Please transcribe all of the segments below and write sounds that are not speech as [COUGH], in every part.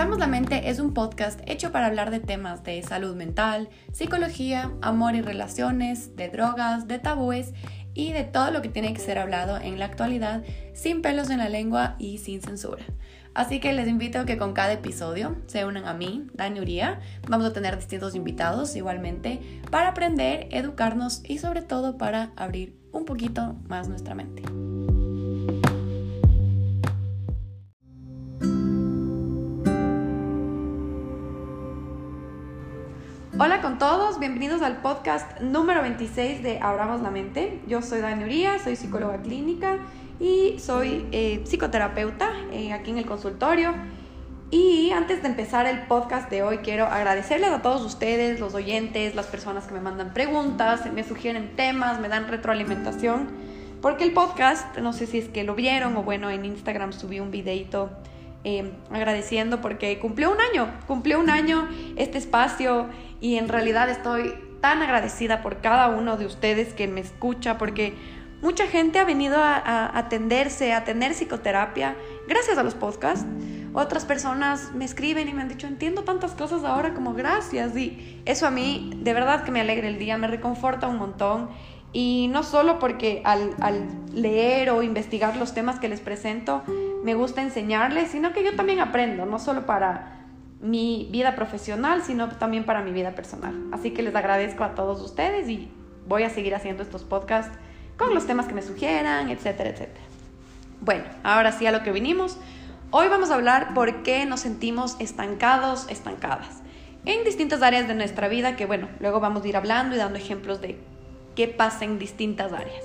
Abramos la Mente es un podcast hecho para hablar de temas de salud mental, psicología, amor y relaciones, de drogas, de tabúes y de todo lo que tiene que ser hablado en la actualidad sin pelos en la lengua y sin censura. Así que les invito a que con cada episodio se unan a mí, Dani Uría. Vamos a tener distintos invitados igualmente para aprender, educarnos y sobre todo para abrir un poquito más nuestra mente. Hola con todos, bienvenidos al podcast número 26 de Abramos la Mente. Yo soy Dani Uría, soy psicóloga clínica y soy eh, psicoterapeuta eh, aquí en el consultorio. Y antes de empezar el podcast de hoy, quiero agradecerles a todos ustedes, los oyentes, las personas que me mandan preguntas, me sugieren temas, me dan retroalimentación. Porque el podcast, no sé si es que lo vieron o bueno, en Instagram subí un videito eh, agradeciendo porque cumplió un año, cumplió un año este espacio y en realidad estoy tan agradecida por cada uno de ustedes que me escucha porque mucha gente ha venido a, atenderse, a tener psicoterapia gracias a los podcasts. Otras personas me escriben y me han dicho, entiendo tantas cosas ahora como gracias. Y eso a mí de verdad que me alegra el día, me reconforta un montón. Y no solo porque al, al leer o investigar los temas que les presento, me gusta enseñarles, sino que yo también aprendo, no solo para mi vida profesional, sino también para mi vida personal. Así que les agradezco a todos ustedes y voy a seguir haciendo estos podcasts con los temas que me sugieran, etcétera, etcétera. Bueno, ahora sí a lo que vinimos. Hoy vamos a hablar por qué nos sentimos estancados, estancadas, en distintas áreas de nuestra vida que, bueno, luego vamos a ir hablando y dando ejemplos de qué pasa en distintas áreas.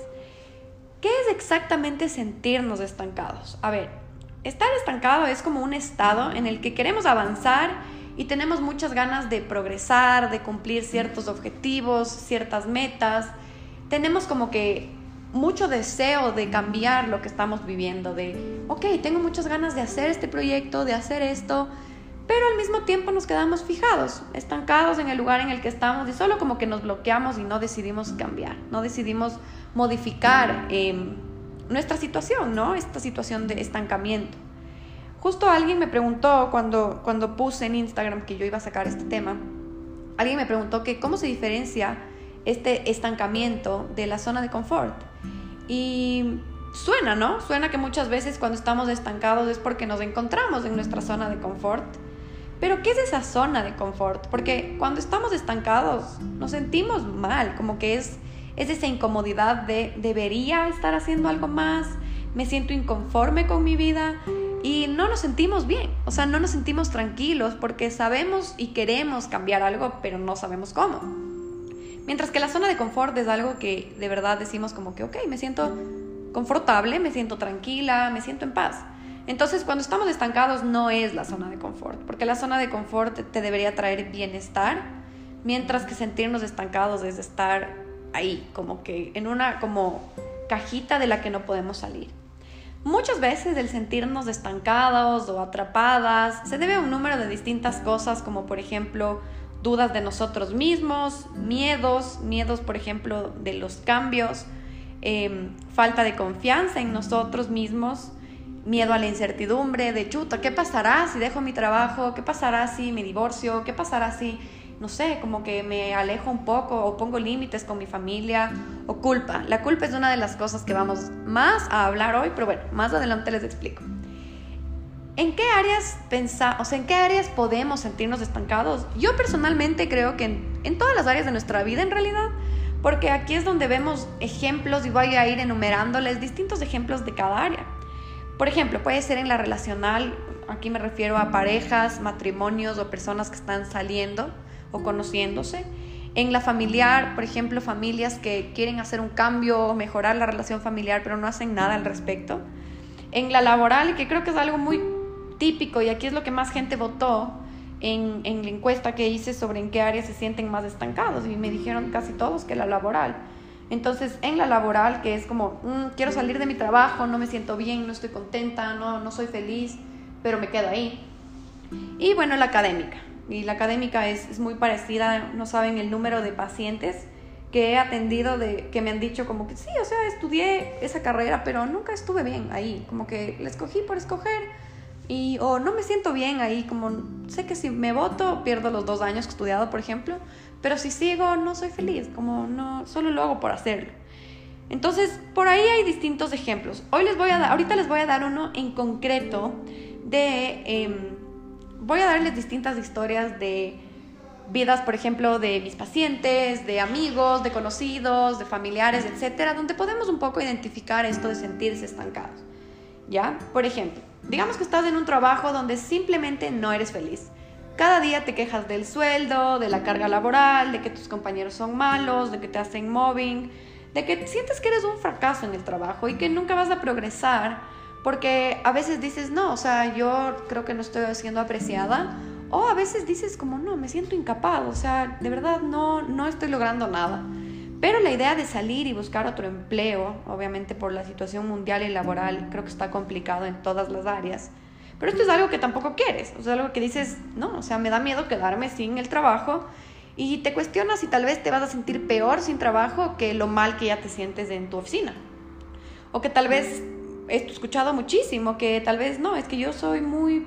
¿Qué es exactamente sentirnos estancados? A ver, Estar estancado es como un estado en el que queremos avanzar y tenemos muchas ganas de progresar, de cumplir ciertos objetivos, ciertas metas. Tenemos como que mucho deseo de cambiar lo que estamos viviendo, de, ok, tengo muchas ganas de hacer este proyecto, de hacer esto, pero al mismo tiempo nos quedamos fijados, estancados en el lugar en el que estamos y solo como que nos bloqueamos y no decidimos cambiar, no decidimos modificar. Eh, nuestra situación, ¿no? Esta situación de estancamiento. Justo alguien me preguntó cuando, cuando puse en Instagram que yo iba a sacar este tema, alguien me preguntó que cómo se diferencia este estancamiento de la zona de confort. Y suena, ¿no? Suena que muchas veces cuando estamos estancados es porque nos encontramos en nuestra zona de confort. Pero ¿qué es esa zona de confort? Porque cuando estamos estancados nos sentimos mal, como que es es esa incomodidad de debería estar haciendo algo más, me siento inconforme con mi vida y no nos sentimos bien, o sea, no nos sentimos tranquilos porque sabemos y queremos cambiar algo, pero no sabemos cómo. Mientras que la zona de confort es algo que de verdad decimos como que, ok, me siento confortable, me siento tranquila, me siento en paz. Entonces, cuando estamos estancados no es la zona de confort, porque la zona de confort te debería traer bienestar, mientras que sentirnos estancados es estar ahí, como que en una como cajita de la que no podemos salir. Muchas veces el sentirnos estancados o atrapadas se debe a un número de distintas cosas, como por ejemplo dudas de nosotros mismos, miedos, miedos por ejemplo de los cambios, em, falta de confianza en nosotros mismos, miedo a la incertidumbre, de chuta, ¿qué pasará si dejo mi trabajo? ¿Qué pasará si me divorcio? ¿Qué pasará si no sé, como que me alejo un poco o pongo límites con mi familia o culpa. La culpa es una de las cosas que vamos más a hablar hoy, pero bueno, más adelante les explico. ¿En qué áreas pensa, o sea, en qué áreas podemos sentirnos estancados? Yo personalmente creo que en, en todas las áreas de nuestra vida en realidad, porque aquí es donde vemos ejemplos y voy a ir enumerándoles distintos ejemplos de cada área. Por ejemplo, puede ser en la relacional, aquí me refiero a parejas, matrimonios o personas que están saliendo o conociéndose. En la familiar, por ejemplo, familias que quieren hacer un cambio o mejorar la relación familiar, pero no hacen nada al respecto. En la laboral, que creo que es algo muy típico y aquí es lo que más gente votó en, la encuesta que hice sobre en qué áreas se sienten más estancados y me dijeron casi todos que la laboral. Entonces, en la laboral, que es como, mm, quiero salir de mi trabajo, no me siento bien, no estoy contenta, no, no soy feliz, pero me quedo ahí. Y bueno, la académica, y la académica es, muy parecida, no saben el número de pacientes que he atendido de que me han dicho como que sí, o sea, estudié esa carrera, pero nunca estuve bien ahí, como que la escogí por escoger, Y, o no me siento bien ahí, como sé que si me voto pierdo los dos años que he estudiado, por ejemplo, pero si sigo no soy feliz, como no, solo lo hago por hacerlo. Entonces, por ahí hay distintos ejemplos. Hoy les voy a dar, ahorita les voy a dar uno en concreto de, em, voy a darles distintas historias de vidas, por ejemplo, de mis pacientes, de amigos, de conocidos, de familiares, etcétera, donde podemos un poco identificar esto de sentirse estancados. ¿Ya? Por ejemplo, digamos que estás en un trabajo donde simplemente no eres feliz. Cada día te quejas del sueldo, de la carga laboral, de que tus compañeros son malos, de que te hacen mobbing, de que sientes que eres un fracaso en el trabajo y que nunca vas a progresar porque a veces dices, no, o sea, yo creo que no estoy siendo apreciada o a veces dices como, no, me siento incapaz, o sea, de verdad no, no estoy logrando nada. Pero la idea de salir y buscar otro empleo, obviamente por la situación mundial y laboral, creo que está complicado en todas las áreas. Pero esto es algo que tampoco quieres, o sea, algo que dices, no, o sea, me da miedo quedarme sin el trabajo y te cuestionas si tal vez te vas a sentir peor sin trabajo que lo mal que ya te sientes en tu oficina. O que tal vez, he escuchado muchísimo, que tal vez no, es que yo soy muy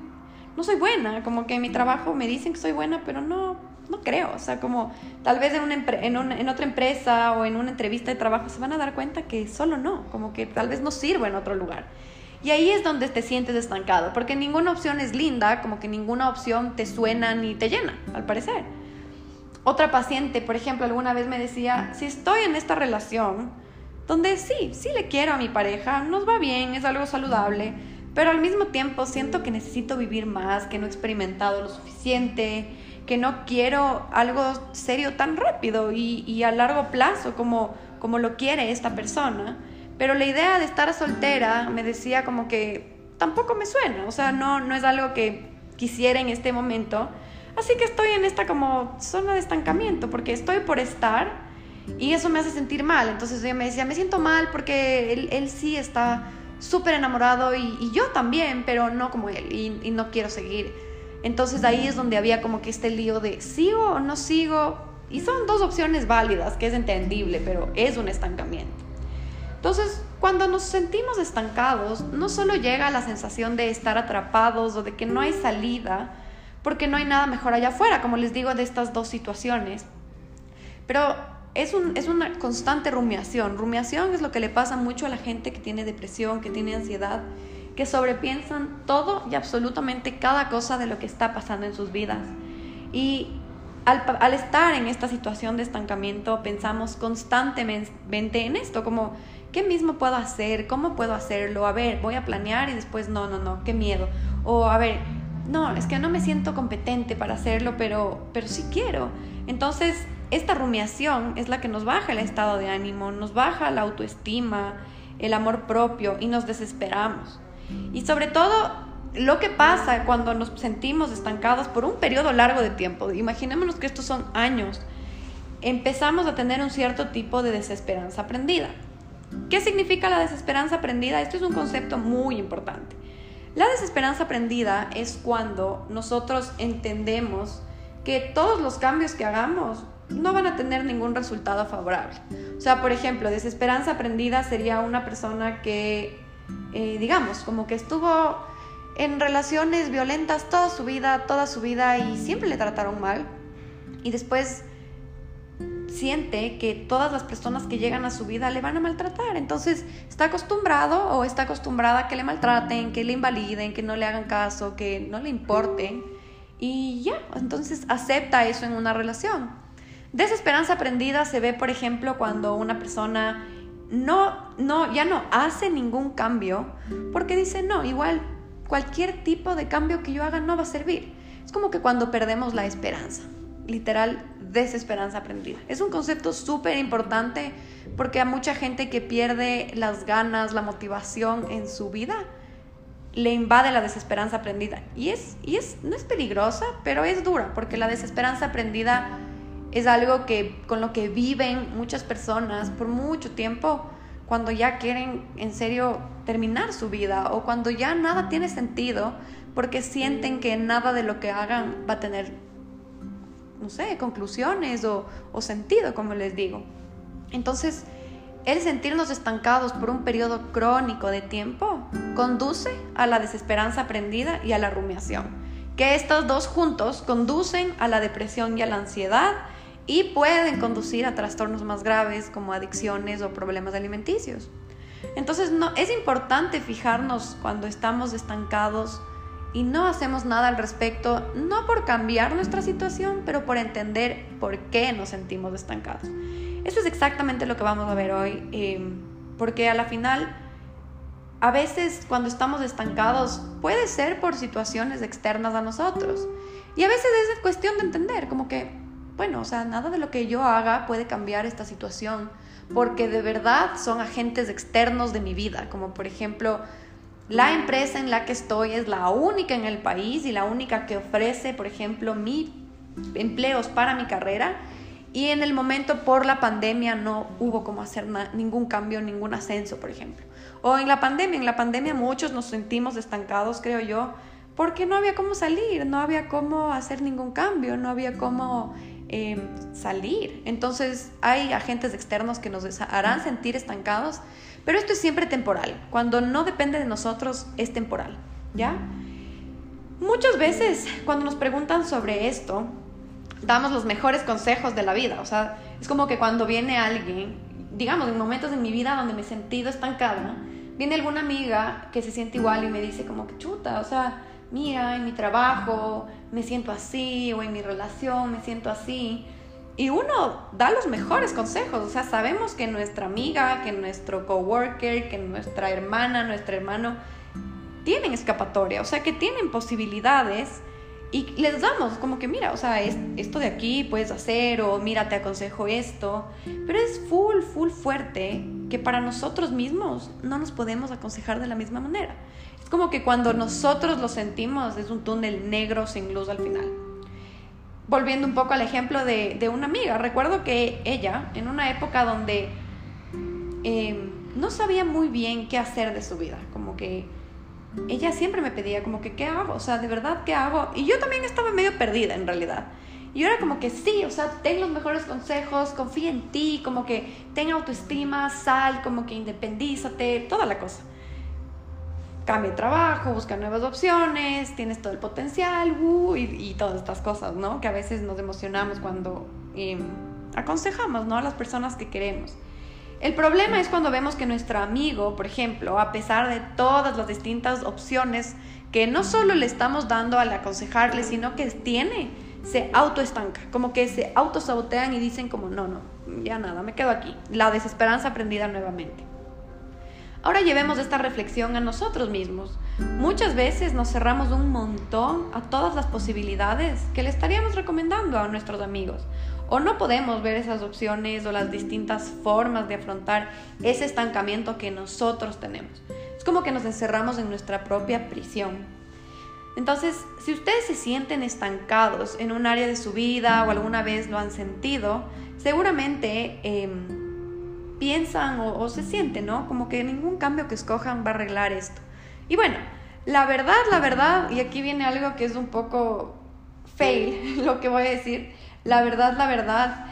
no soy buena, como que en mi trabajo me dicen que soy buena, pero no, no creo, o sea, como tal vez en, una en, en, otra empresa o en una entrevista de trabajo se van a dar cuenta que solo no, como que tal vez no sirvo en otro lugar. Y ahí es donde te sientes estancado, porque ninguna opción es linda, como que ninguna opción te suena ni te llena, al parecer. Otra paciente, por ejemplo, alguna vez me decía, si estoy en esta relación, donde sí, sí le quiero a mi pareja, nos va bien, es algo saludable, pero al mismo tiempo siento que necesito vivir más, que no he experimentado lo suficiente, que no quiero algo serio tan rápido y, a largo plazo como, como lo quiere esta persona. Pero la idea de estar soltera me decía como que tampoco me suena, o sea, no, no es algo que quisiera en este momento. Así que estoy en esta como zona de estancamiento, porque estoy por estar y eso me hace sentir mal. Entonces ella me decía, me siento mal porque él, él sí está súper enamorado y, yo también, pero no como él y, no quiero seguir. Entonces ahí es donde había como que este lío de sigo o no sigo. Y son dos opciones válidas, que es entendible, pero es un estancamiento. Entonces, cuando nos sentimos estancados, no solo llega la sensación de estar atrapados o de que no hay salida, porque no hay nada mejor allá afuera, como les digo, de estas dos situaciones, pero es, un, es una constante rumiación. Rumiación es lo que le pasa mucho a la gente que tiene depresión, que tiene ansiedad, que sobrepiensan todo y absolutamente cada cosa de lo que está pasando en sus vidas. Y al, estar en esta situación de estancamiento, pensamos constantemente en esto, como, ¿qué mismo puedo hacer? ¿Cómo puedo hacerlo? A ver, voy a planear y después, no, no, no, qué miedo. O, a ver, no, es que no me siento competente para hacerlo, pero, pero sí quiero. Entonces, esta rumiación es la que nos baja el estado de ánimo, nos baja la autoestima, el amor propio y nos desesperamos. Y sobre todo, lo que pasa cuando nos sentimos estancados por un periodo largo de tiempo, imaginémonos que estos son años, empezamos a tener un cierto tipo de desesperanza aprendida. ¿Qué significa la desesperanza aprendida? Esto es un concepto muy importante. La desesperanza aprendida es cuando nosotros entendemos que todos los cambios que hagamos no van a tener ningún resultado favorable. O sea, por ejemplo, desesperanza aprendida sería una persona que, eh, digamos, como que estuvo en relaciones violentas toda su vida, toda su vida y siempre le trataron mal. Y después siente que todas las personas que llegan a su vida le van a maltratar. Entonces está acostumbrado o está acostumbrada a que le maltraten, que le invaliden, que no le hagan caso, que no le importen. Y ya, entonces acepta eso en una relación. Desesperanza aprendida se ve, por ejemplo, cuando una persona no, no, ya no hace ningún cambio porque dice, no, igual cualquier tipo de cambio que yo haga no va a servir. Es como que cuando perdemos la esperanza, literal, desesperanza aprendida. Es un concepto súper importante porque a mucha gente que pierde las ganas, la motivación en su vida, le invade la desesperanza aprendida. Y es, y es, no es peligrosa, pero es dura, porque la desesperanza aprendida es algo que con lo que viven muchas personas por mucho tiempo cuando ya quieren en serio terminar su vida o cuando ya nada tiene sentido porque sienten que nada de lo que hagan va a tener, no sé, conclusiones o, o sentido, como les digo. Entonces, el sentirnos estancados por un periodo crónico de tiempo conduce a la desesperanza aprendida y a la rumiación, que estos dos juntos conducen a la depresión y a la ansiedad y pueden conducir a trastornos más graves como adicciones o problemas alimenticios. Entonces no, es importante fijarnos cuando estamos estancados y no hacemos nada al respecto, no por cambiar nuestra situación, pero por entender por qué nos sentimos estancados. Eso es exactamente lo que vamos a ver hoy, em, porque a la final, a veces cuando estamos estancados puede ser por situaciones externas a nosotros. Y a veces es cuestión de entender, como que, bueno, o sea, nada de lo que yo haga puede cambiar esta situación, porque de verdad son agentes externos de mi vida, como por ejemplo, la empresa en la que estoy es la única en el país y la única que ofrece, por ejemplo, mi empleos para mi carrera. Y en el momento por la pandemia no hubo como hacer ningún cambio, ningún ascenso, por ejemplo. O en la pandemia, en la pandemia muchos nos sentimos estancados, creo yo, porque no había cómo salir, no había cómo hacer ningún cambio, no había cómo eh, salir. Entonces hay agentes externos que nos harán sentir estancados pero esto es siempre temporal. Cuando no depende de nosotros, es temporal. ¿Ya? Muchas veces cuando nos preguntan sobre esto, damos los mejores consejos de la vida. O sea, es como que cuando viene alguien, digamos, en momentos de mi vida donde me he sentido estancada, viene alguna amiga que se siente igual y me dice como que chuta, o sea, mira, en mi trabajo me siento así, o en mi relación me siento así. Y uno da los mejores consejos, o sea, sabemos que nuestra amiga, que nuestro coworker, que nuestra hermana, nuestro hermano tienen escapatoria, o sea, que tienen posibilidades y les damos como que mira, o sea, esto de aquí puedes hacer o mira, te aconsejo esto, pero es full, full fuerte que para nosotros mismos no nos podemos aconsejar de la misma manera. Como que cuando nosotros lo sentimos es un túnel negro sin luz al final volviendo un poco al ejemplo de, una amiga, recuerdo que ella, en una época donde em, no sabía muy bien qué hacer de su vida, como que ella siempre me pedía como que, ¿qué hago? O sea, ¿de verdad qué hago? Y yo también estaba medio perdida en realidad. Y yo era como que sí, o sea, ten los mejores consejos, confía en ti, como que ten autoestima, sal, como que independízate, toda la cosa cambia de trabajo, busca nuevas opciones, tienes todo el potencial, uh, y, todas estas cosas, ¿no? Que a veces nos emocionamos cuando em, aconsejamos, ¿no? A las personas que queremos. El problema es cuando vemos que nuestro amigo, por ejemplo, a pesar de todas las distintas opciones que no solo le estamos dando al aconsejarle, sino que tiene, se autoestanca, como que se autosabotean y dicen como, no, no, ya nada, me quedo aquí. La desesperanza aprendida nuevamente. Ahora llevemos esta reflexión a nosotros mismos. Muchas veces nos cerramos un montón a todas las posibilidades que le estaríamos recomendando a nuestros amigos. O no podemos ver esas opciones o las distintas formas de afrontar ese estancamiento que nosotros tenemos. Es como que nos encerramos en nuestra propia prisión. Entonces, si ustedes se sienten estancados en un área de su vida o alguna vez lo han sentido, seguramente... Eh, piensan o, se sienten, ¿no? Como que ningún cambio que escojan va a arreglar esto. Y bueno, la verdad, la verdad, y aquí viene algo que es un poco fail, [LAUGHS] lo que voy a decir, la verdad, la verdad,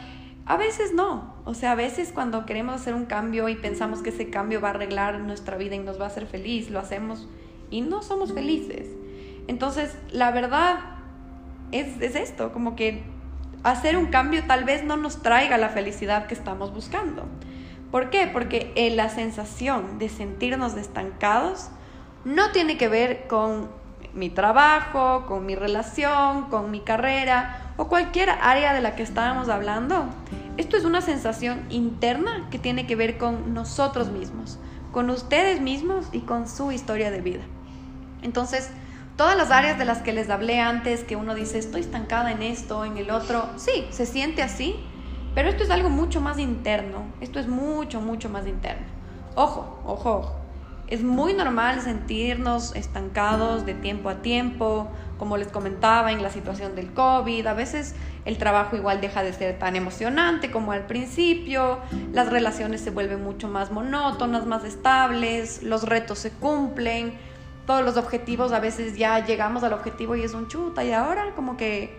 a veces no. O sea, a veces cuando queremos hacer un cambio y pensamos que ese cambio va a arreglar nuestra vida y nos va a hacer feliz, lo hacemos y no somos felices. Entonces, la verdad es, es esto, como que hacer un cambio tal vez no nos traiga la felicidad que estamos buscando. ¿Por qué? Porque eh, la sensación de sentirnos estancados no tiene que ver con mi trabajo, con mi relación, con mi carrera o cualquier área de la que estábamos hablando. Esto es una sensación interna que tiene que ver con nosotros mismos, con ustedes mismos y con su historia de vida. Entonces, todas las áreas de las que les hablé antes, que uno dice, estoy estancada en esto, en el otro, sí, se siente así, pero esto es algo mucho más interno, esto es mucho, mucho más interno. Ojo, ojo. Es muy normal sentirnos estancados de tiempo a tiempo, como les comentaba en la situación del COVID. A veces el trabajo igual deja de ser tan emocionante como al principio, las relaciones se vuelven mucho más monótonas, más estables, los retos se cumplen, todos los objetivos a veces ya llegamos al objetivo y es un chuta y ahora como que,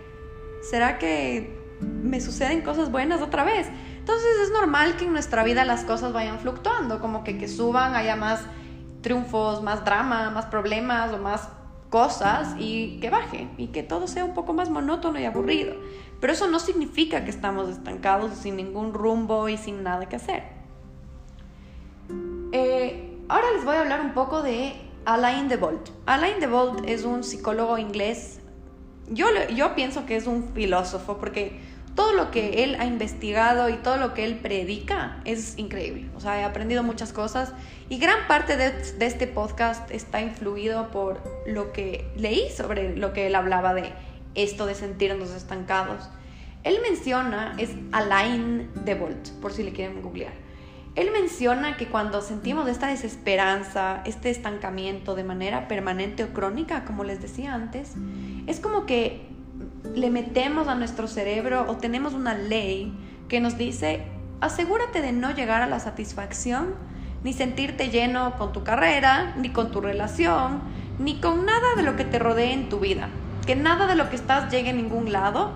¿será que me suceden cosas buenas otra vez. Entonces es normal que en nuestra vida las cosas vayan fluctuando, como que, que suban, haya más triunfos, más drama, más problemas o más cosas y que baje y que todo sea un poco más monótono y aburrido. Pero eso no significa que estamos estancados sin ningún rumbo y sin nada que hacer. Eh, ahora les voy a hablar un poco de Alain de Bolt. Alain de Bolt es un psicólogo inglés. Yo, yo pienso que es un filósofo porque todo lo que él ha investigado y todo lo que él predica es increíble. O sea, he aprendido muchas cosas y gran parte de, este podcast está influido por lo que leí sobre lo que él hablaba de esto de sentirnos estancados. Él menciona, es Alain de Bolt, por si le quieren googlear. Él menciona que cuando sentimos esta desesperanza, este estancamiento de manera permanente o crónica, como les decía antes, es como que le metemos a nuestro cerebro o tenemos una ley que nos dice, asegúrate de no llegar a la satisfacción, ni sentirte lleno con tu carrera, ni con tu relación, ni con nada de lo que te rodee en tu vida. Que nada de lo que estás llegue a ningún lado,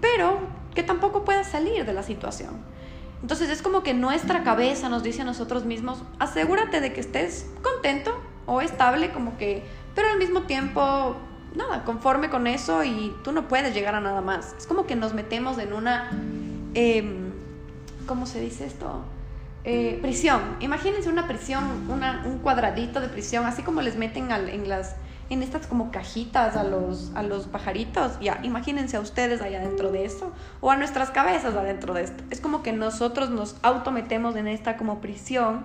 pero que tampoco puedas salir de la situación. Entonces es como que nuestra cabeza nos dice a nosotros mismos, asegúrate de que estés contento o estable, como que, pero al mismo tiempo nada, conforme con eso y tú no puedes llegar a nada más. Es como que nos metemos en una, em, ¿cómo se dice esto? Eh, prisión. Imagínense una prisión, un cuadradito de prisión, así como les meten en las en estas como cajitas a los, a los pajaritos. Ya, imagínense a ustedes allá dentro de eso o a nuestras cabezas adentro de esto. Es como que nosotros nos autometemos en esta como prisión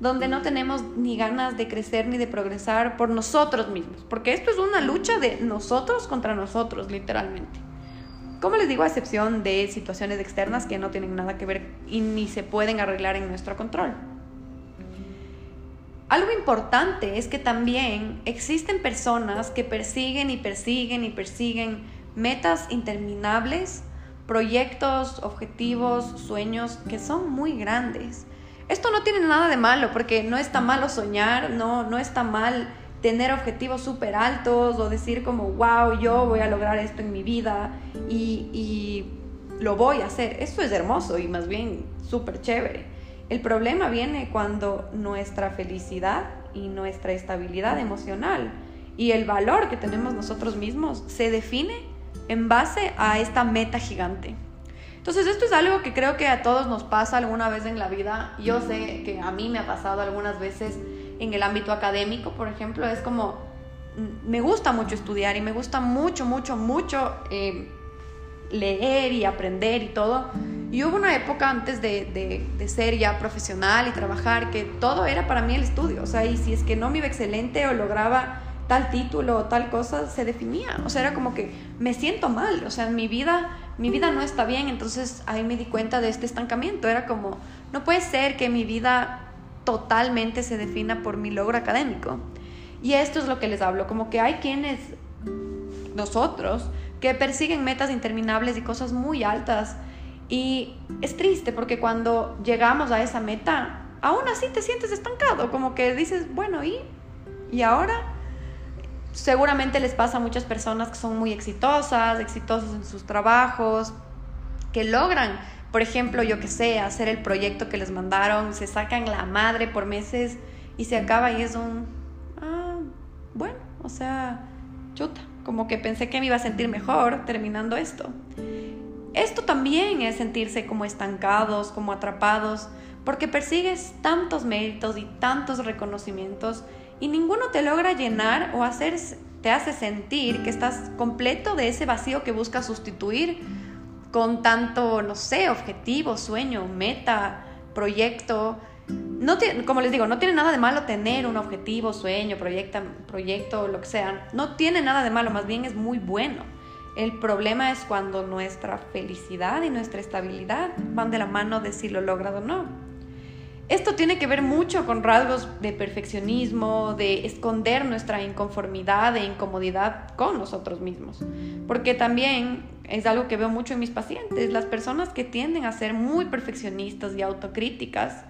donde no tenemos ni ganas de crecer ni de progresar por nosotros mismos, porque esto es una lucha de nosotros contra nosotros, literalmente. Como les digo, a excepción de situaciones externas que no tienen nada que ver y ni se pueden arreglar en nuestro control. Algo importante es que también existen personas que persiguen y persiguen y persiguen metas interminables, proyectos, objetivos, sueños que son muy grandes esto no tiene nada de malo, porque no está malo soñar, no, no está mal tener objetivos súper altos o decir como, wow, yo voy a lograr esto en mi vida y, y lo voy a hacer. Eso es hermoso y más bien súper chévere. El problema viene cuando nuestra felicidad y nuestra estabilidad emocional y el valor que tenemos nosotros mismos se define en base a esta meta gigante. Entonces esto es algo que creo que a todos nos pasa alguna vez en la vida. Yo sé que a mí me ha pasado algunas veces en el ámbito académico, por ejemplo, es como, mm, me gusta mucho estudiar y me gusta mucho, mucho, mucho eh, leer y aprender y todo. Y hubo una época antes de, de, ser ya profesional y trabajar que todo era para mí el estudio. O sea, y si es que no me iba excelente o lograba tal título o tal cosa, se definía. O sea, era como que me siento mal. O sea, mi vida mi vida no está bien, entonces ahí me di cuenta de este estancamiento. Era como, no puede ser que mi vida totalmente se defina por mi logro académico. Y esto es lo que les hablo, como que hay quienes, nosotros, que persiguen metas interminables y cosas muy altas. Y es triste porque cuando llegamos a esa meta, aún así te sientes estancado, como que dices, bueno, ¿y? ¿Y ahora? seguramente les pasa a muchas personas que son muy exitosas, exitosos en sus trabajos, que logran, por ejemplo, yo que sé, hacer el proyecto que les mandaron, se sacan la madre por meses y se acaba y es un, ah, bueno, o sea, chuta, como que pensé que me iba a sentir mejor terminando esto. Esto también es sentirse como estancados, como atrapados, porque persigues tantos méritos y tantos reconocimientos y ninguno te logra llenar o hacer, te hace sentir que estás completo de ese vacío que buscas sustituir con tanto, no sé, objetivo, sueño, meta, proyecto. No como les digo, no tiene nada de malo tener un objetivo, sueño, proyecto, proyecto, lo que sea. No tiene nada de malo, más bien es muy bueno. El problema es cuando nuestra felicidad y nuestra estabilidad van de la mano de si lo logras o no. Esto tiene que ver mucho con rasgos de perfeccionismo, de esconder nuestra inconformidad e incomodidad con nosotros mismos. Porque también es algo que veo mucho en mis pacientes, las personas que tienden a ser muy perfeccionistas y autocríticas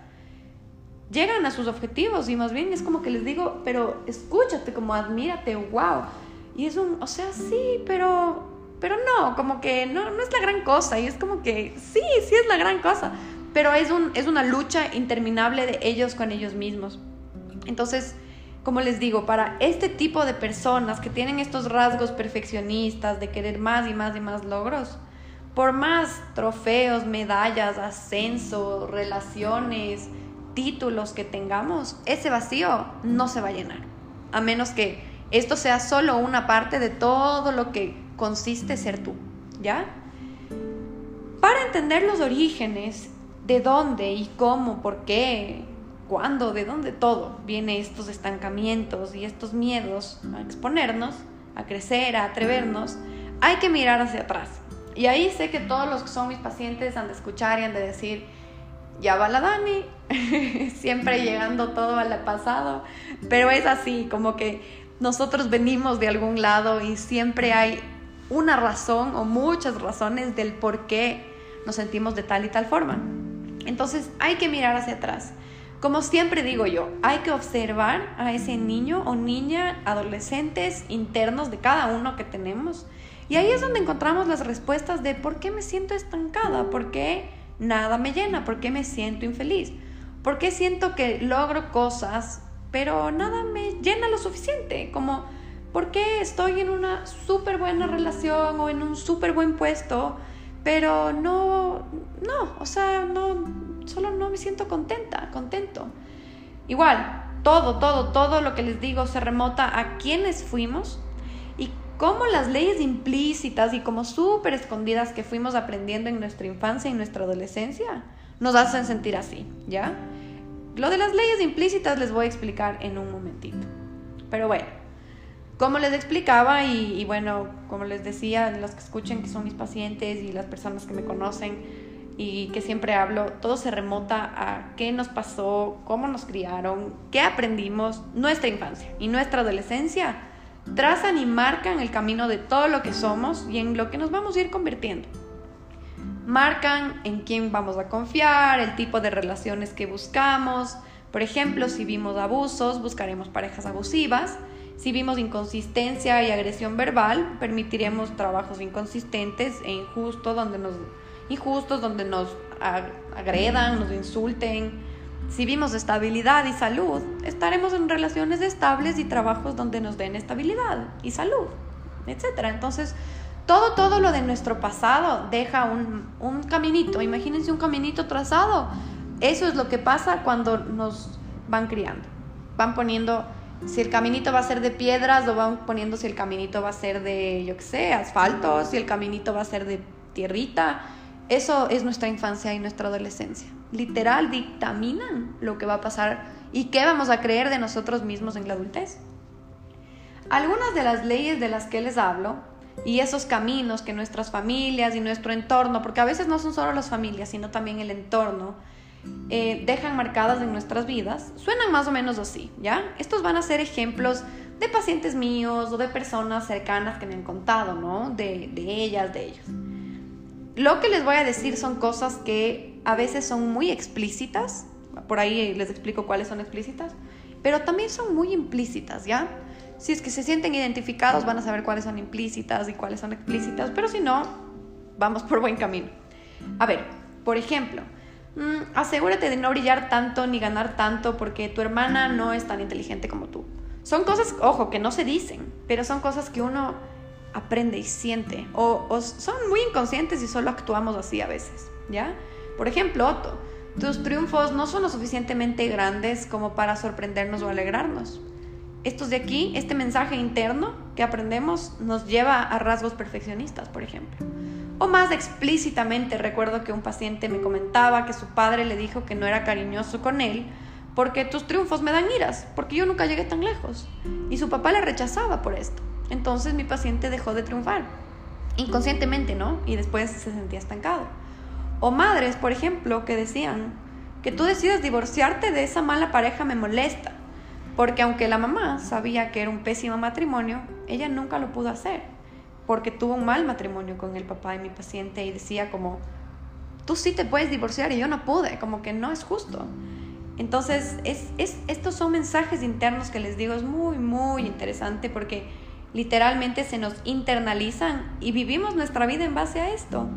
llegan a sus objetivos y más bien es como que les digo, pero escúchate, como admírate, wow. Y es un, o sea, sí, pero, pero no, como que no, no es la gran cosa. Y es como que sí, sí es la gran cosa pero es, un, es una lucha interminable de ellos con ellos mismos. Entonces, como les digo, para este tipo de personas que tienen estos rasgos perfeccionistas de querer más y más y más logros, por más trofeos, medallas, ascenso, relaciones, títulos que tengamos, ese vacío no se va a llenar. A menos que esto sea solo una parte de todo lo que consiste ser tú, ¿ya? Para entender los orígenes, de dónde y cómo, por qué, cuándo, de dónde todo viene estos estancamientos y estos miedos a exponernos, a crecer, a atrevernos, hay que mirar hacia atrás. Y ahí sé que todos los que son mis pacientes han de escuchar y han de decir, ya va la Dani, [LAUGHS] siempre llegando todo al pasado, pero es así, como que nosotros venimos de algún lado y siempre hay una razón o muchas razones del por qué nos sentimos de tal y tal forma. Entonces hay que mirar hacia atrás. Como siempre digo yo, hay que observar a ese niño o niña, adolescentes internos de cada uno que tenemos. Y ahí es donde encontramos las respuestas de por qué me siento estancada, por qué nada me llena, por qué me siento infeliz, por qué siento que logro cosas, pero nada me llena lo suficiente, como por qué estoy en una súper buena relación o en un súper buen puesto, pero no, no, o sea, no, solo no me siento contenta, contento. Igual, todo, todo, todo lo que les digo se remota a quienes fuimos y cómo las leyes implícitas y como súper escondidas que fuimos aprendiendo en nuestra infancia y nuestra adolescencia nos hacen sentir así, ¿ya? Lo de las leyes implícitas les voy a explicar en un momentito. Pero bueno, como les explicaba y, y bueno, como les decía, los que escuchen que son mis pacientes y las personas que me conocen, y que siempre hablo, todo se remota a qué nos pasó, cómo nos criaron, qué aprendimos, nuestra infancia y nuestra adolescencia trazan y marcan el camino de todo lo que somos y en lo que nos vamos a ir convirtiendo. Marcan en quién vamos a confiar, el tipo de relaciones que buscamos. Por ejemplo, si vimos abusos, buscaremos parejas abusivas. Si vimos inconsistencia y agresión verbal, permitiremos trabajos inconsistentes e injustos donde nos injustos, donde nos agredan, nos insulten. Si vimos estabilidad y salud, estaremos en relaciones estables y trabajos donde nos den estabilidad y salud, etc. Entonces, todo, todo lo de nuestro pasado deja un, un caminito. Imagínense un caminito trazado. Eso es lo que pasa cuando nos van criando. Van poniendo si el caminito va a ser de piedras, lo van poniendo si el caminito va a ser de, yo qué sé, asfalto, si el caminito va a ser de tierrita. Eso es nuestra infancia y nuestra adolescencia. Literal dictaminan lo que va a pasar y qué vamos a creer de nosotros mismos en la adultez. Algunas de las leyes de las que les hablo y esos caminos que nuestras familias y nuestro entorno, porque a veces no son solo las familias, sino también el entorno, eh, dejan marcadas en nuestras vidas, suenan más o menos así, ¿ya? Estos van a ser ejemplos de pacientes míos o de personas cercanas que me han contado, ¿no? De, de ellas, de ellos. Lo que les voy a decir son cosas que a veces son muy explícitas, por ahí les explico cuáles son explícitas, pero también son muy implícitas, ¿ya? Si es que se sienten identificados van a saber cuáles son implícitas y cuáles son explícitas, pero si no, vamos por buen camino. A ver, por ejemplo, mm, asegúrate de no brillar tanto ni ganar tanto porque tu hermana no es tan inteligente como tú. Son cosas, ojo, que no se dicen, pero son cosas que uno aprende y siente. O, son muy inconscientes y solo actuamos así a veces, ¿ya? Por ejemplo, Otto, tus triunfos no son lo suficientemente grandes como para sorprendernos o alegrarnos. Estos de aquí, este mensaje interno que aprendemos nos lleva a rasgos perfeccionistas, por ejemplo. O más explícitamente, recuerdo que un paciente me comentaba que su padre le dijo que no era cariñoso con él porque tus triunfos me dan iras, porque yo nunca llegué tan lejos. Y su papá le rechazaba por esto. Entonces mi paciente dejó de triunfar, inconscientemente, ¿no? Y después se sentía estancado. O madres, por ejemplo, que decían, que tú decidas divorciarte de esa mala pareja me molesta, porque aunque la mamá sabía que era un pésimo matrimonio, ella nunca lo pudo hacer, porque tuvo un mal matrimonio con el papá de mi paciente y decía como, tú sí te puedes divorciar y yo no pude, como que no es justo. Entonces, es, estos son mensajes internos que les digo, es muy, muy interesante porque literalmente se nos internalizan y vivimos nuestra vida en base a esto.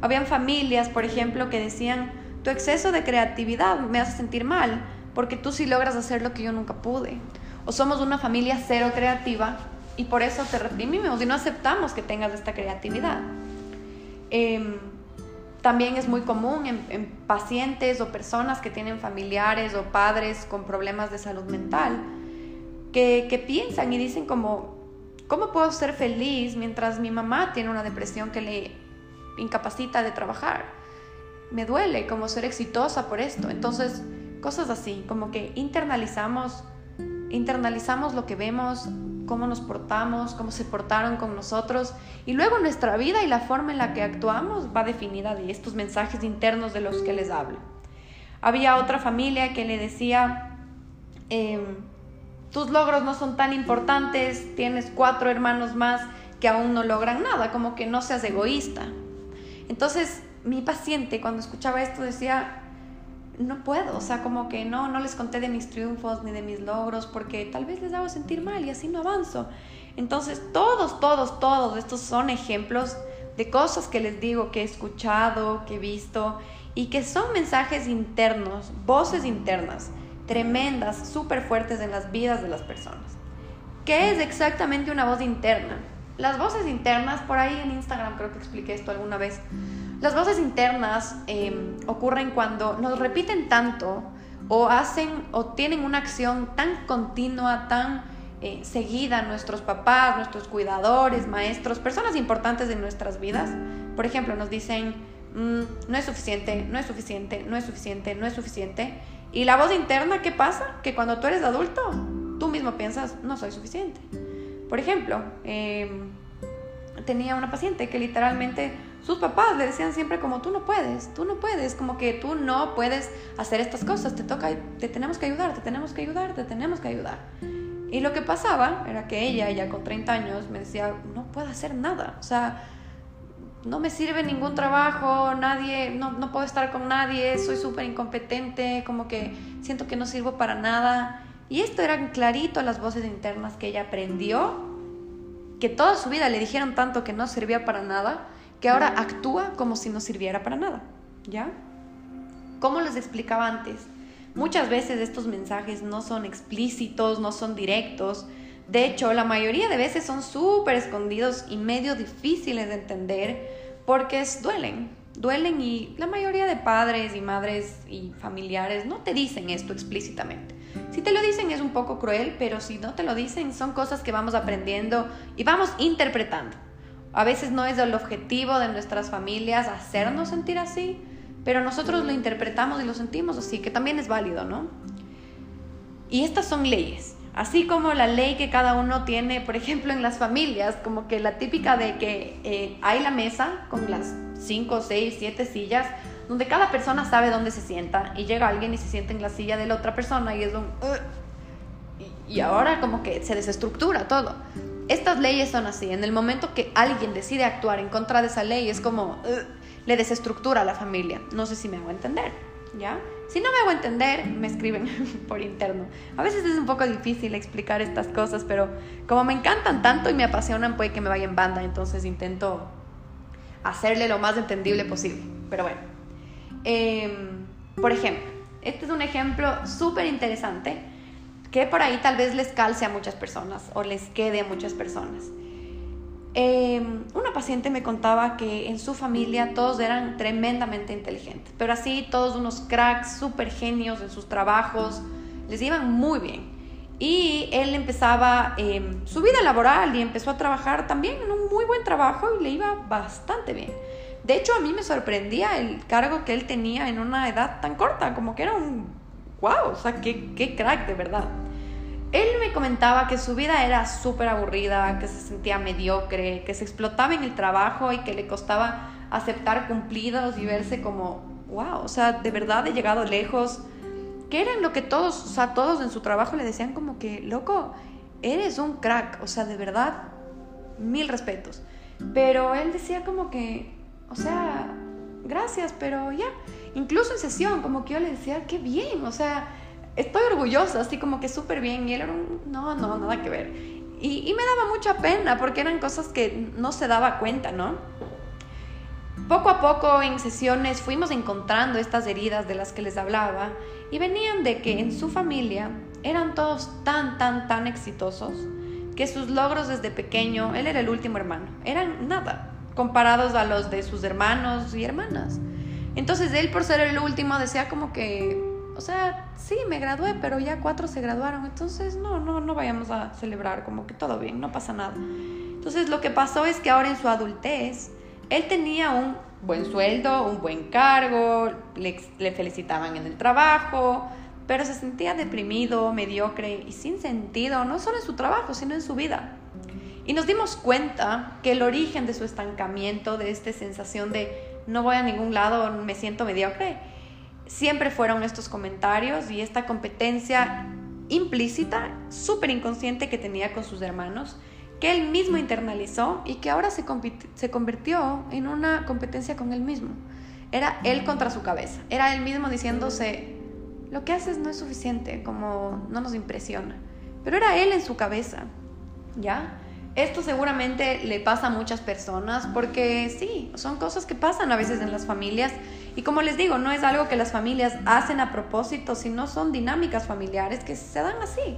Habían familias, por ejemplo, que decían, tu exceso de creatividad me hace sentir mal, porque tú sí logras hacer lo que yo nunca pude. o somos una familia cero creativa y por eso te reprimimos y no aceptamos que tengas esta creatividad. Em, también es muy común en, pacientes o personas que tienen familiares o padres con problemas de salud mental, que, que piensan y dicen como, ¿cómo puedo ser feliz mientras mi mamá tiene una depresión que le incapacita de trabajar? Me duele como ser exitosa por esto. Entonces, cosas así, como que internalizamos, internalizamos lo que vemos, cómo nos portamos, cómo se portaron con nosotros y luego nuestra vida y la forma en la que actuamos va definida de estos mensajes internos de los que les hablo. Había otra familia que le decía, em, tus logros no son tan importantes, tienes cuatro hermanos más que aún no logran nada, como que no seas egoísta. Entonces mi paciente cuando escuchaba esto decía, no puedo, o sea, como que no, no les conté de mis triunfos ni de mis logros porque tal vez les hago sentir mal y así no avanzo. Entonces, todos, todos, todos estos son ejemplos de cosas que les digo que he escuchado, que he visto y que son mensajes internos, voces internas, tremendas, súper fuertes en las vidas de las personas. ¿Qué es exactamente una voz interna? Las voces internas, por ahí en Instagram creo que expliqué esto alguna vez, las voces internas em, ocurren cuando nos repiten tanto o hacen o tienen una acción tan continua, tan eh, seguida nuestros papás, nuestros cuidadores, maestros, personas importantes en nuestras vidas. Por ejemplo, nos dicen, mm, no es suficiente, no es suficiente, no es suficiente, no es suficiente. Y la voz interna, ¿qué pasa? Que cuando tú eres adulto, tú mismo piensas, no soy suficiente. Por ejemplo, em, tenía una paciente que literalmente sus papás le decían siempre como tú no puedes, tú no puedes, como que tú no puedes hacer estas cosas, te toca, te tenemos que ayudar, te tenemos que ayudar, te tenemos que ayudar. Y lo que pasaba era que ella, ya con 30 años, me decía, no puedo hacer nada, o sea, no me sirve ningún trabajo, nadie, no, no puedo estar con nadie, soy súper incompetente, como que siento que no sirvo para nada. Y esto eran clarito las voces internas que ella aprendió, que toda su vida le dijeron tanto que no servía para nada, que ahora actúa como si no sirviera para nada, ¿ya? Como les explicaba antes, muchas veces estos mensajes no son explícitos, no son directos, de hecho, la mayoría de veces son súper escondidos y medio difíciles de entender porque es, duelen, duelen y la mayoría de padres y madres y familiares no te dicen esto explícitamente. Si te lo dicen es un poco cruel, pero si no te lo dicen son cosas que vamos aprendiendo y vamos interpretando. A veces no es el objetivo de nuestras familias hacernos sentir así, pero nosotros lo interpretamos y lo sentimos así, que también es válido, ¿no? Y estas son leyes, así como la ley que cada uno tiene, por ejemplo, en las familias, como que la típica de que eh, hay la mesa con las 5, 6, 7 sillas, donde cada persona sabe dónde se sienta y llega alguien y se sienta en la silla de la otra persona y es un... y ahora como que se desestructura todo. Estas leyes son así. En el momento que alguien decide actuar en contra de esa ley, es como le desestructura a la familia. No sé si me hago entender, ¿ya? Si no me hago entender, me escriben [LAUGHS] por interno. A veces es un poco difícil explicar estas cosas, pero como me encantan tanto y me apasionan, puede que me vaya en banda, entonces intento hacerle lo más entendible posible. Pero bueno, em, por ejemplo, este es un ejemplo súper interesante que por ahí tal vez les calce a muchas personas o les quede a muchas personas. Em, una paciente me contaba que en su familia todos eran tremendamente inteligentes, pero así todos unos cracks, súper genios en sus trabajos, les iban muy bien. Y él empezaba em, su vida laboral y empezó a trabajar también en un muy buen trabajo y le iba bastante bien. De hecho, a mí me sorprendía el cargo que él tenía en una edad tan corta, como que era un wow, o sea, qué, qué crack de verdad. Él me comentaba que su vida era súper aburrida, que se sentía mediocre, que se explotaba en el trabajo y que le costaba aceptar cumplidos y verse como, wow, o sea, de verdad he llegado lejos. Que eran lo que todos, o sea, todos en su trabajo le decían como que, loco, eres un crack, o sea, de verdad, mil respetos. Pero él decía como que, o sea, gracias, pero ya. Incluso en sesión, como que yo le decía, qué bien, o sea, estoy orgullosa, así como que súper bien. Y él era un, no, no, nada que ver. Y, y, me daba mucha pena porque eran cosas que no se daba cuenta, ¿no? Poco a poco en sesiones fuimos encontrando estas heridas de las que les hablaba y venían de que en su familia eran todos tan, tan, tan exitosos que sus logros desde pequeño, él era el último hermano, eran nada comparados a los de sus hermanos y hermanas. Entonces él por ser el último decía como que, o sea, sí, me gradué, pero ya cuatro se graduaron, entonces no, no, no vayamos a celebrar, como que todo bien, no pasa nada. Entonces lo que pasó es que ahora en su adultez, él tenía un buen sueldo, un buen cargo, le, felicitaban en el trabajo, pero se sentía deprimido, mediocre y sin sentido, no solo en su trabajo, sino en su vida. Y nos dimos cuenta que el origen de su estancamiento, de esta sensación de no voy a ningún lado, me siento mediocre, siempre fueron estos comentarios y esta competencia implícita, súper inconsciente que tenía con sus hermanos, que él mismo internalizó y que ahora se, se convirtió en una competencia con él mismo. Era él contra su cabeza, era él mismo diciéndose, lo que haces no es suficiente, como no nos impresiona, pero era él en su cabeza, ¿ya? Esto seguramente le pasa a muchas personas porque sí, son cosas que pasan a veces en las familias y como les digo, no es algo que las familias hacen a propósito, sino son dinámicas familiares que se dan así.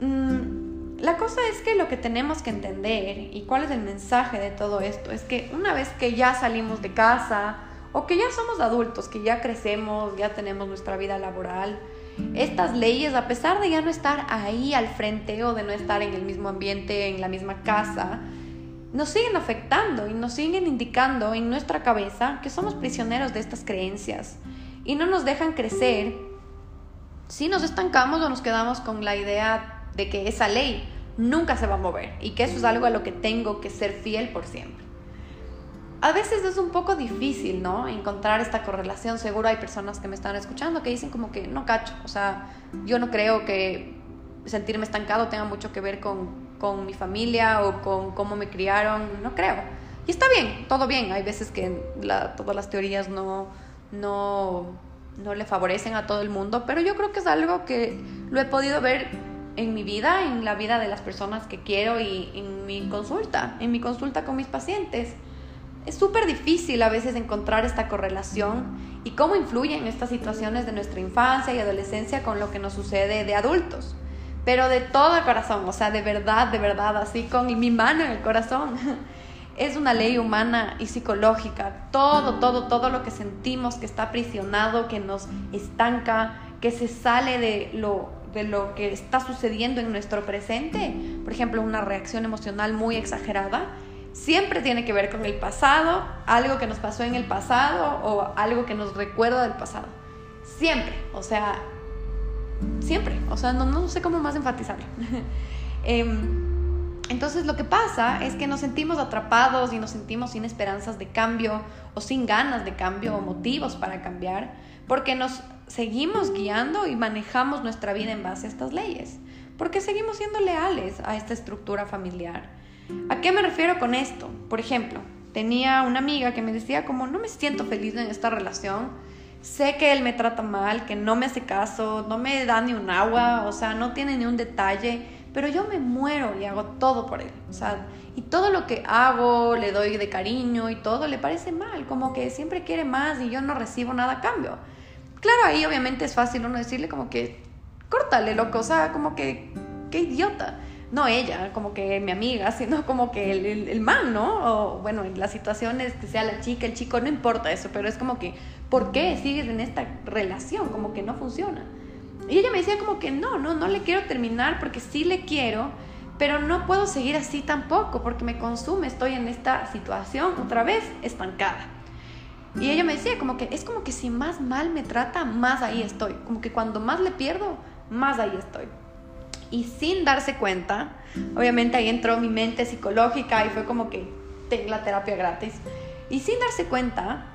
Mm, la cosa es que lo que tenemos que entender y cuál es el mensaje de todo esto es que una vez que ya salimos de casa o que ya somos adultos, que ya crecemos, ya tenemos nuestra vida laboral, estas leyes, a pesar de ya no estar ahí al frente o de no estar en el mismo ambiente, en la misma casa, nos siguen afectando y nos siguen indicando en nuestra cabeza que somos prisioneros de estas creencias y no nos dejan crecer. Si nos estancamos o nos quedamos con la idea de que esa ley nunca se va a mover y que eso es algo a lo que tengo que ser fiel por siempre a veces es un poco difícil, ¿no? Encontrar esta correlación. Seguro hay personas que me están escuchando que dicen como que no cacho. O sea, yo no creo que sentirme estancado tenga mucho que ver con, mi familia o con cómo me criaron. No creo. Y está bien, todo bien. Hay veces que todas las teorías no, no, no le favorecen a todo el mundo, pero yo creo que es algo que lo he podido ver en mi vida, en la vida de las personas que quiero y en mi consulta, en mi consulta con mis pacientes es súper difícil a veces encontrar esta correlación y cómo influyen estas situaciones de nuestra infancia y adolescencia con lo que nos sucede de adultos. Pero de todo corazón, o sea, de verdad, de verdad, así con mi mano en el corazón. [LAUGHS] Es una ley humana y psicológica. Todo, todo, todo lo que sentimos que está aprisionado, que nos estanca, que se sale de lo, de lo que está sucediendo en nuestro presente. Por ejemplo, una reacción emocional muy exagerada siempre tiene que ver con el pasado, algo que nos pasó en el pasado o algo que nos recuerda del pasado. Siempre, o sea, siempre, o sea, no, sé cómo más enfatizarlo. [LAUGHS] Em, entonces lo que pasa es que nos sentimos atrapados y nos sentimos sin esperanzas de cambio o sin ganas de cambio o motivos para cambiar porque nos seguimos guiando y manejamos nuestra vida en base a estas leyes, porque seguimos siendo leales a esta estructura familiar ¿A qué me refiero con esto? Por ejemplo, tenía una amiga que me decía como no me siento feliz en esta relación, sé que él me trata mal, que no me hace caso, no me da ni un agua, o sea, no tiene ni un detalle, pero yo me muero y hago todo por él, o sea, y todo lo que hago le doy de cariño y todo le parece mal, como que siempre quiere más y yo no recibo nada a cambio. Claro, ahí obviamente es fácil uno decirle como que, córtale, loco, o sea, como que, qué idiota no ella, como que mi amiga, [LAUGHS] sino como que el, el, man, ¿no? O bueno, en las situaciones que sea la chica, el chico, no importa eso, pero es como que, ¿por qué sigues en esta relación? Como que no funciona. Y ella me decía como que no, no, no le quiero terminar porque sí le quiero, pero no puedo seguir así tampoco porque me consume, estoy en esta situación otra vez estancada. Y ella me decía como que es como que si más mal me trata, más ahí estoy. Como que cuando más le pierdo, más ahí estoy y sin darse cuenta, obviamente ahí entró mi mente psicológica y fue como que tengo la terapia gratis. Y sin darse cuenta,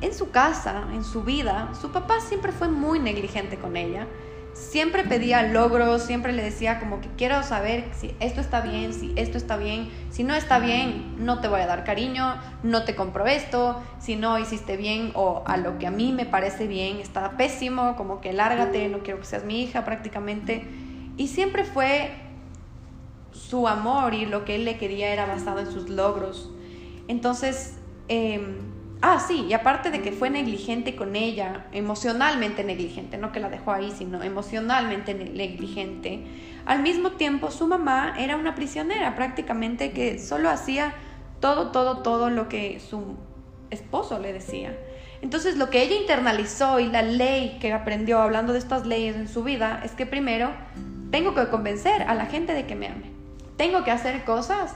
en su casa, en su vida, su papá siempre fue muy negligente con ella. Siempre pedía logros, siempre le decía como que quiero saber si esto está bien, si esto está bien, si no está bien, no te voy a dar cariño, no te compro esto, si no hiciste bien o a lo que a mí me parece bien está pésimo, como que lárgate, no quiero que seas mi hija prácticamente. Y siempre fue su amor y lo que él le quería era basado en sus logros. Entonces, em, Ah, sí, y aparte de que fue negligente con ella, emocionalmente negligente, no que la dejó ahí, sino emocionalmente negligente, al mismo tiempo su mamá era una prisionera prácticamente que solo hacía todo, todo, todo lo que su esposo le decía. Entonces lo que ella internalizó y la ley que aprendió hablando de estas leyes en su vida es que primero tengo que convencer a la gente de que me ame. Tengo que hacer cosas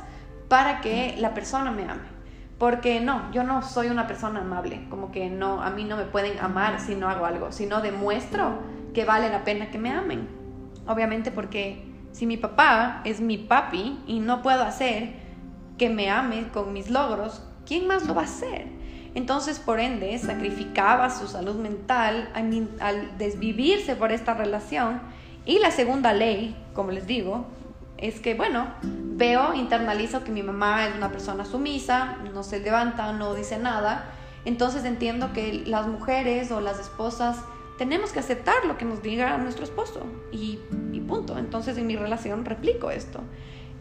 para que la persona me ame. Porque no, yo no soy una persona amable, como que no, a mí no me pueden amar si no hago algo, si no demuestro que vale la pena que me amen. Obviamente porque si mi papá es mi papi y no puedo hacer que me ame con mis logros, ¿quién más lo va a hacer? Entonces, por ende, sacrificaba su salud mental al desvivirse por esta relación. Y la segunda ley, como les digo, es que, bueno, veo, internalizo que mi mamá es una persona sumisa, no se levanta, no dice nada, entonces entiendo que las mujeres o las esposas tenemos que aceptar lo que nos diga nuestro esposo y, y punto. Entonces en mi relación replico esto.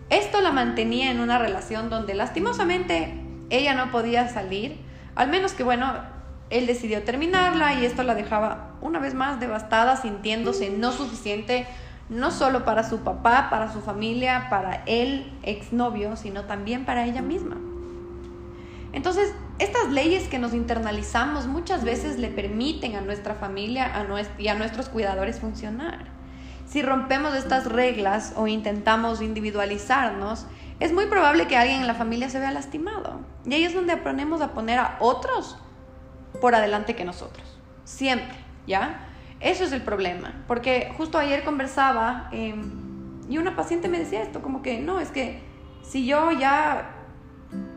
Esto la mantenía en una relación donde lastimosamente ella no podía salir, al menos que bueno, él decidió terminarla y esto la dejaba una vez más devastada, sintiéndose no suficiente no solo para su papá, para su familia, para el exnovio, sino también para ella misma. Entonces, estas leyes que nos internalizamos muchas veces le permiten a nuestra familia y a nuestros cuidadores funcionar. Si rompemos estas reglas o intentamos individualizarnos, es muy probable que alguien en la familia se vea lastimado. Y ahí es donde aprendemos a poner a otros por adelante que nosotros. Siempre, ¿ya? Eso es el problema, porque justo ayer conversaba em, y una paciente me decía esto, como que no, es que si yo ya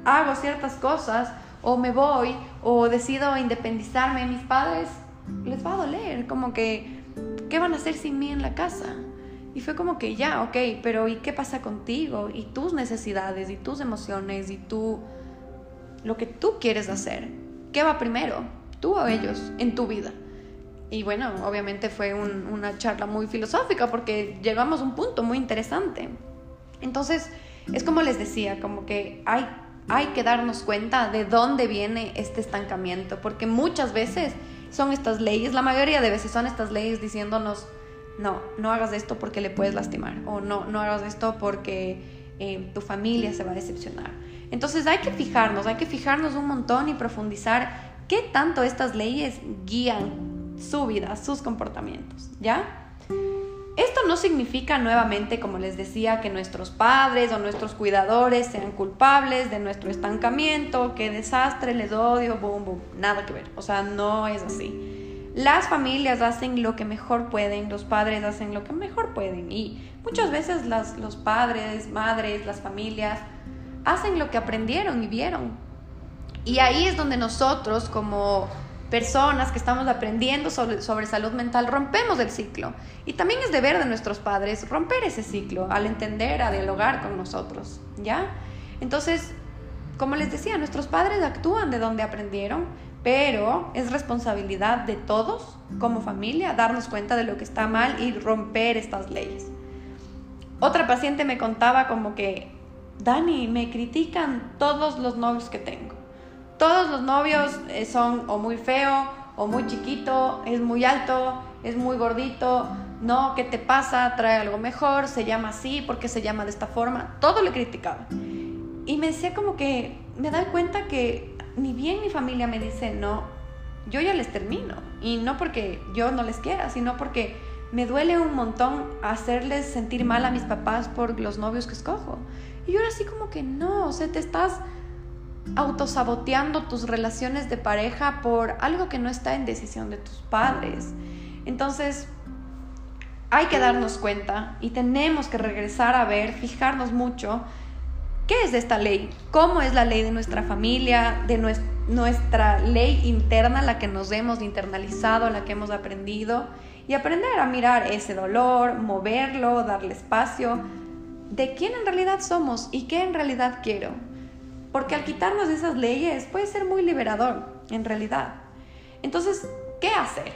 hago ciertas cosas o me voy o decido independizarme de mis padres, les va a doler, como que, ¿qué van a hacer sin mí en la casa? Y fue como que ya, ok, pero ¿y qué pasa contigo? Y tus necesidades y tus emociones y tú, lo que tú quieres hacer. ¿Qué va primero? ¿Tú o ellos en tu vida? Y bueno, obviamente fue una charla muy filosófica porque llegamos a un punto muy interesante. Entonces, es como les decía, como que hay, hay que darnos cuenta de dónde viene este estancamiento, porque muchas veces son estas leyes, la mayoría de veces son estas leyes diciéndonos, no, no hagas esto porque le puedes lastimar, o no, no hagas esto porque eh, tu familia se va a decepcionar. Entonces hay que fijarnos, hay que fijarnos un montón y profundizar qué tanto estas leyes guían su vida, sus comportamientos, ¿ya? Esto no significa nuevamente, como les decía, que nuestros padres o nuestros cuidadores sean culpables de nuestro estancamiento, que desastre, les odio, boom, boom, nada que ver. O sea, no es así. Las familias hacen lo que mejor pueden, los padres hacen lo que mejor pueden y muchas veces los padres, madres, las familias hacen lo que aprendieron y vieron. Y ahí es donde nosotros como personas que estamos aprendiendo sobre, sobre, salud mental, rompemos el ciclo. Y también es deber de nuestros padres romper ese ciclo al entender, a dialogar con nosotros, ¿ya? Entonces, como les decía, nuestros padres actúan de donde aprendieron, pero es responsabilidad de todos como familia darnos cuenta de lo que está mal y romper estas leyes. Otra paciente me contaba como que, Dani, me critican todos los novios que tengo todos los novios eh, son o muy feo o muy chiquito, es muy alto, es muy gordito, no, ¿qué te pasa? Trae algo mejor, se llama así, porque se llama de esta forma? Todo le criticaba. Y me decía como que me da cuenta que ni bien mi familia me dice no, yo ya les termino. Y no porque yo no les quiera, sino porque me duele un montón hacerles sentir mal a mis papás por los novios que escojo. Y yo era así como que no, o sea, te estás autosaboteando tus relaciones de pareja por algo que no está en decisión de tus padres. Entonces, hay que darnos cuenta y tenemos que regresar a ver, fijarnos mucho qué es esta ley, cómo es la ley de nuestra familia, de nuestra ley interna, la que nos hemos internalizado, la que hemos aprendido, y aprender a mirar ese dolor, moverlo, darle espacio, de quién en realidad somos y qué en realidad quiero. Porque al quitarnos esas leyes puede ser muy liberador, en realidad. Entonces, ¿qué hacer?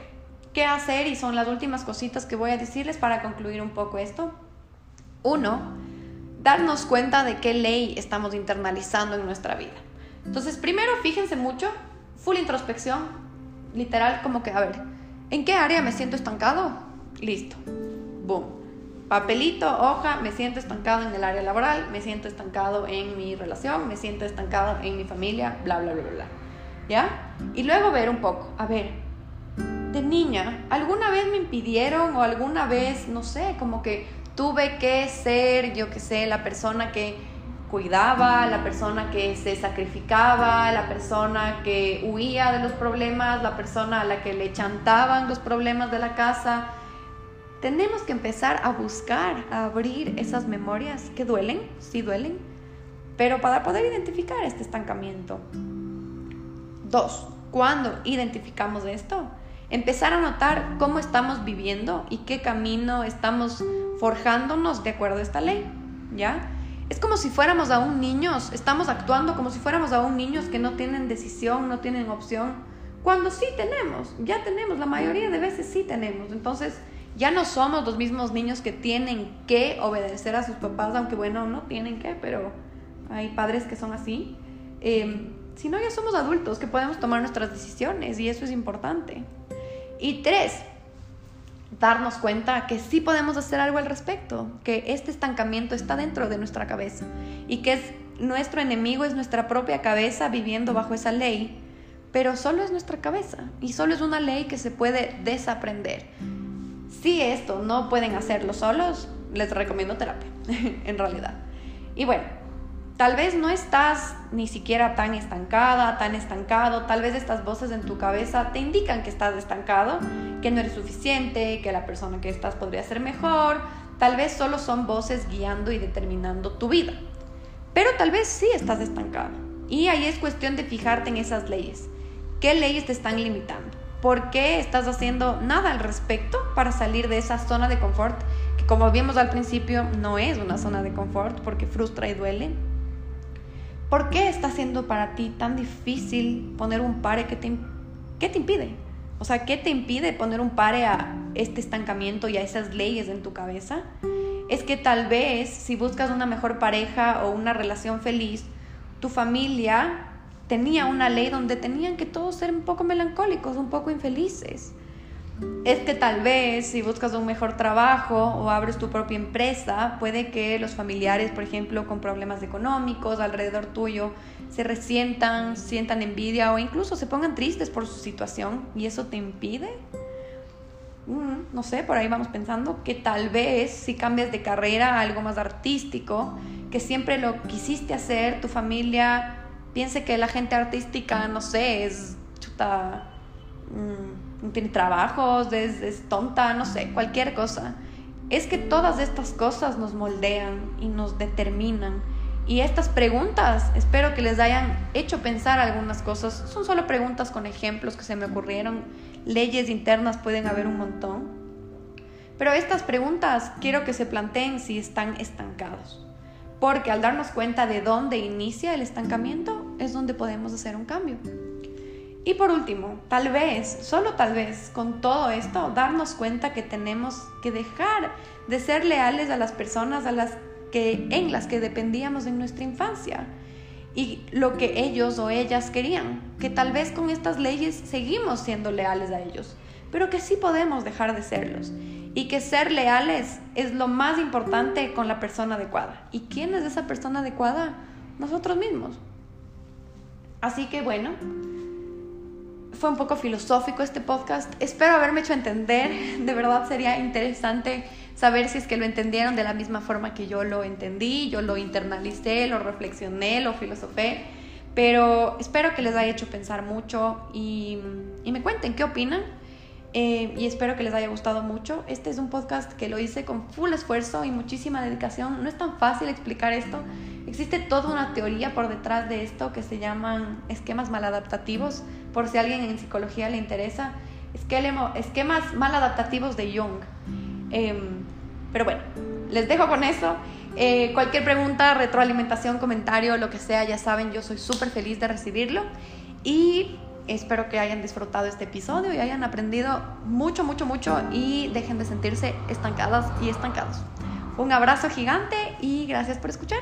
¿Qué hacer? Y son las últimas cositas que voy a decirles para concluir un poco esto. Uno, darnos cuenta de qué ley estamos internalizando en nuestra vida. Entonces, primero, fíjense mucho full introspección, literal como que, a ver, ¿en qué área me siento estancado? Listo, boom papelito, hoja, me siento estancado en el área laboral, me siento estancado en mi relación, me siento estancado en mi familia, bla, bla, bla, bla. ¿Ya? Y luego ver un poco, a ver, de niña, ¿alguna vez me impidieron o alguna vez, no sé, como que tuve que ser, yo que sé, la persona que cuidaba, la persona que se sacrificaba, la persona que huía de los problemas, la persona a la que le chantaban los problemas de la casa? Tenemos que empezar a buscar, a abrir esas memorias que duelen, sí duelen, pero para poder identificar este estancamiento. Dos, cuando identificamos esto, empezar a notar cómo estamos viviendo y qué camino estamos forjándonos de acuerdo a esta ley, ¿ya? Es como si fuéramos aún niños, estamos actuando como si fuéramos aún niños que no tienen decisión, no tienen opción, cuando sí tenemos, ya tenemos, la mayoría de veces sí tenemos. Entonces, ya no somos los mismos niños que tienen que obedecer a sus papás, aunque bueno, no tienen que, pero hay padres que son así. Eh, sino ya somos adultos que podemos tomar nuestras decisiones y eso es importante. Y tres, darnos cuenta que sí podemos hacer algo al respecto, que este estancamiento está dentro de nuestra cabeza y que es nuestro enemigo es nuestra propia cabeza viviendo bajo esa ley, pero solo es nuestra cabeza y solo es una ley que se puede desaprender si esto no pueden hacerlo solos, les recomiendo terapia, [LAUGHS] en realidad. Y bueno, tal vez no estás ni siquiera tan estancada, tan estancado, tal vez estas voces en tu cabeza te indican que estás estancado, que no eres suficiente, que la persona que estás podría ser mejor, tal vez solo son voces guiando y determinando tu vida. Pero tal vez sí estás estancado. Y ahí es cuestión de fijarte en esas leyes. ¿Qué leyes te están limitando? ¿Por qué estás haciendo nada al respecto para salir de esa zona de confort? Que como vimos al principio, no es una zona de confort porque frustra y duele. ¿Por qué está siendo para ti tan difícil poner un pare que te, ¿qué te impide? O sea, ¿qué te impide poner un pare a este estancamiento y a esas leyes en tu cabeza? Es que tal vez si buscas una mejor pareja o una relación feliz, tu familia tenía una ley donde tenían que todos ser un poco melancólicos, un poco infelices. Es que tal vez si buscas un mejor trabajo o abres tu propia empresa, puede que los familiares, por ejemplo, con problemas económicos alrededor tuyo, se resientan, sientan envidia o incluso se pongan tristes por su situación y eso te impide. Mm, no sé, por ahí vamos pensando que tal vez si cambias de carrera a algo más artístico, que siempre lo quisiste hacer, tu familia piense que la gente artística, no sé, es chuta, mm, no tiene trabajos, es, es tonta, no sé, cualquier cosa. Es que todas estas cosas nos moldean y nos determinan. Y estas preguntas, espero que les hayan hecho pensar algunas cosas. Son solo preguntas con ejemplos que se me ocurrieron. Leyes internas pueden haber un montón. Pero estas preguntas quiero que se planteen si están estancados porque al darnos cuenta de dónde inicia el estancamiento es donde podemos hacer un cambio. Y por último, tal vez, solo tal vez, con todo esto, darnos cuenta que tenemos que dejar de ser leales a las personas a las que, en las que dependíamos en nuestra infancia y lo que ellos o ellas querían, que tal vez con estas leyes seguimos siendo leales a ellos, pero que sí podemos dejar de serlos y que ser leales es lo más importante con la persona adecuada. ¿Y quién es esa persona adecuada? Nosotros mismos. Así que bueno, fue un poco filosófico este podcast. Espero haberme hecho entender. [LAUGHS] De verdad sería interesante saber si es que lo entendieron de la misma forma que yo lo entendí, yo lo internalicé, lo reflexioné, lo filosofé. Pero espero que les haya hecho pensar mucho y, y me cuenten qué opinan eh, y espero que les haya gustado mucho. Este es un podcast que lo hice con full esfuerzo y muchísima dedicación. No es tan fácil explicar esto. Existe toda una teoría por detrás de esto que se llaman esquemas maladaptativos, por si a alguien en psicología le interesa. Esquemas maladaptativos de Jung. Em, pero bueno, les dejo con eso. Eh, cualquier pregunta, retroalimentación, comentario, lo que sea, ya saben, yo soy súper feliz de recibirlo. Y Espero que hayan disfrutado este episodio y hayan aprendido mucho, mucho, mucho y dejen de sentirse estancadas y estancados. Un abrazo gigante y gracias por escuchar.